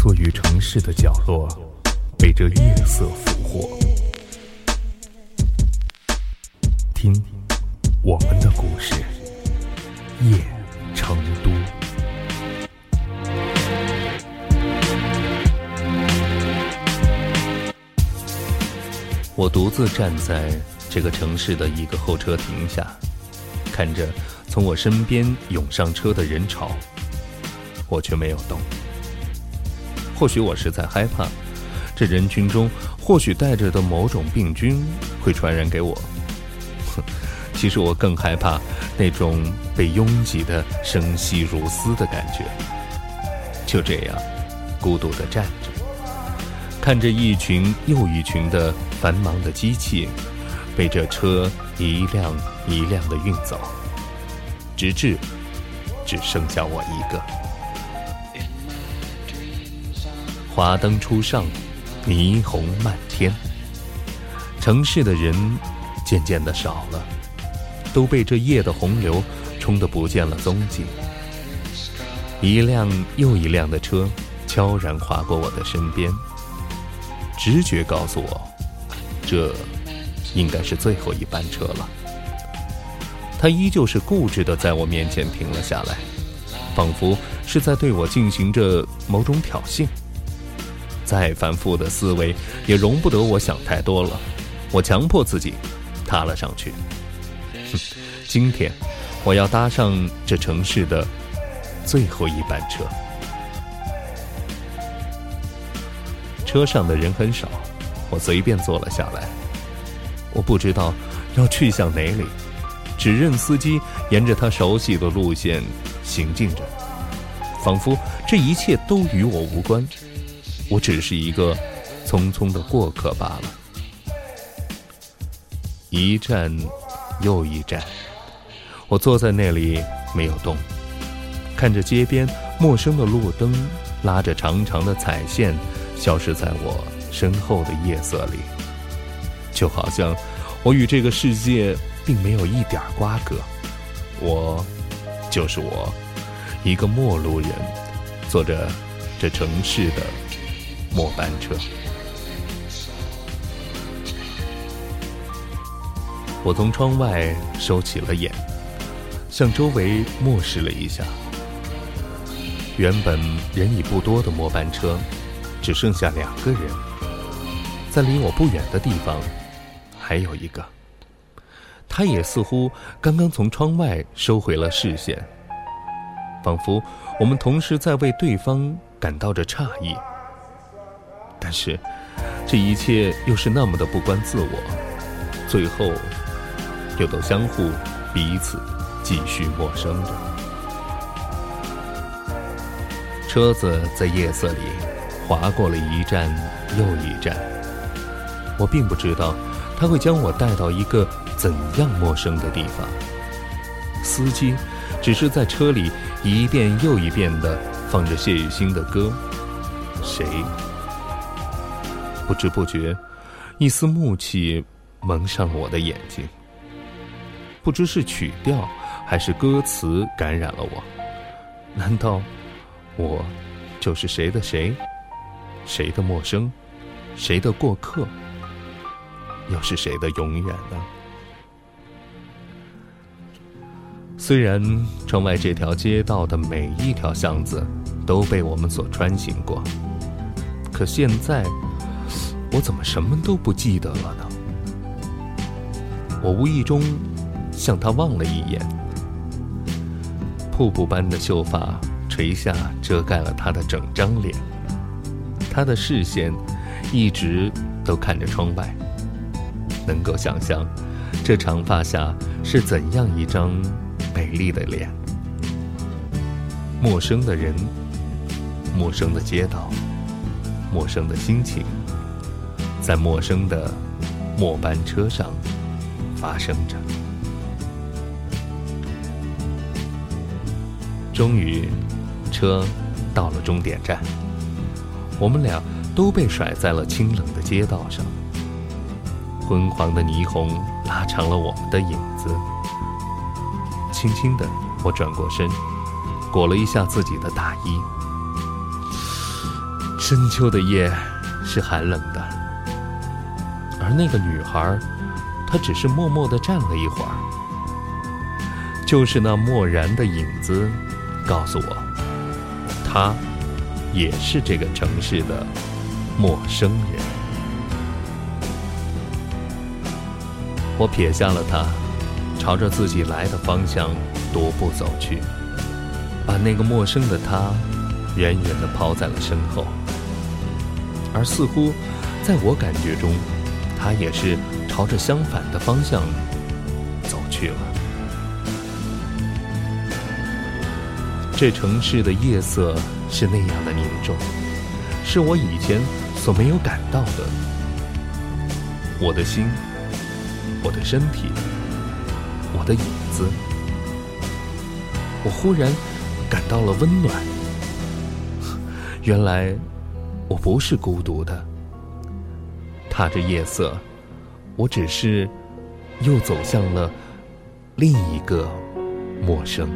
坐于城市的角落，被这夜色俘获。听，我们的故事，夜成都。我独自站在这个城市的一个候车亭下，看着从我身边涌上车的人潮，我却没有动。或许我是在害怕，这人群中或许带着的某种病菌会传染给我。哼其实我更害怕那种被拥挤的生息如斯的感觉。就这样，孤独地站着，看着一群又一群的繁忙的机器被这车一辆一辆的运走，直至只剩下我一个。华灯初上，霓虹漫天。城市的人渐渐的少了，都被这夜的洪流冲得不见了踪迹。一辆又一辆的车悄然划过我的身边，直觉告诉我，这应该是最后一班车了。他依旧是固执的在我面前停了下来，仿佛是在对我进行着某种挑衅。再繁复的思维也容不得我想太多了，我强迫自己踏了上去。今天我要搭上这城市的最后一班车。车上的人很少，我随便坐了下来。我不知道要去向哪里，只任司机沿着他熟悉的路线行进着，仿佛这一切都与我无关。我只是一个匆匆的过客罢了。一站又一站，我坐在那里没有动，看着街边陌生的路灯拉着长长的彩线消失在我身后的夜色里，就好像我与这个世界并没有一点瓜葛。我就是我，一个陌路人，坐着这城市的。末班车，我从窗外收起了眼，向周围漠视了一下。原本人已不多的末班车，只剩下两个人。在离我不远的地方，还有一个。他也似乎刚刚从窗外收回了视线，仿佛我们同时在为对方感到着诧异。但是，这一切又是那么的不关自我，最后又都相互彼此继续陌生着。车子在夜色里划过了一站又一站，我并不知道他会将我带到一个怎样陌生的地方。司机只是在车里一遍又一遍的放着谢雨欣的歌，谁？不知不觉，一丝暮气蒙上了我的眼睛。不知是曲调还是歌词感染了我。难道我就是谁的谁？谁的陌生？谁的过客？又是谁的永远呢？虽然窗外这条街道的每一条巷子都被我们所穿行过，可现在。我怎么什么都不记得了呢？我无意中向他望了一眼，瀑布般的秀发垂下，遮盖了他的整张脸。他的视线一直都看着窗外，能够想象这长发下是怎样一张美丽的脸。陌生的人，陌生的街道，陌生的心情。在陌生的末班车上发生着。终于，车到了终点站，我们俩都被甩在了清冷的街道上。昏黄的霓虹拉长了我们的影子。轻轻的，我转过身，裹了一下自己的大衣。深秋的夜是寒冷的，而那个女孩，她只是默默地站了一会儿。就是那漠然的影子，告诉我，她也是这个城市的陌生人。我撇下了她，朝着自己来的方向踱步走去，把那个陌生的她远远地抛在了身后。而似乎，在我感觉中，他也是朝着相反的方向走去了。这城市的夜色是那样的凝重，是我以前所没有感到的。我的心，我的身体，我的影子，我忽然感到了温暖。原来。我不是孤独的，踏着夜色，我只是又走向了另一个陌生。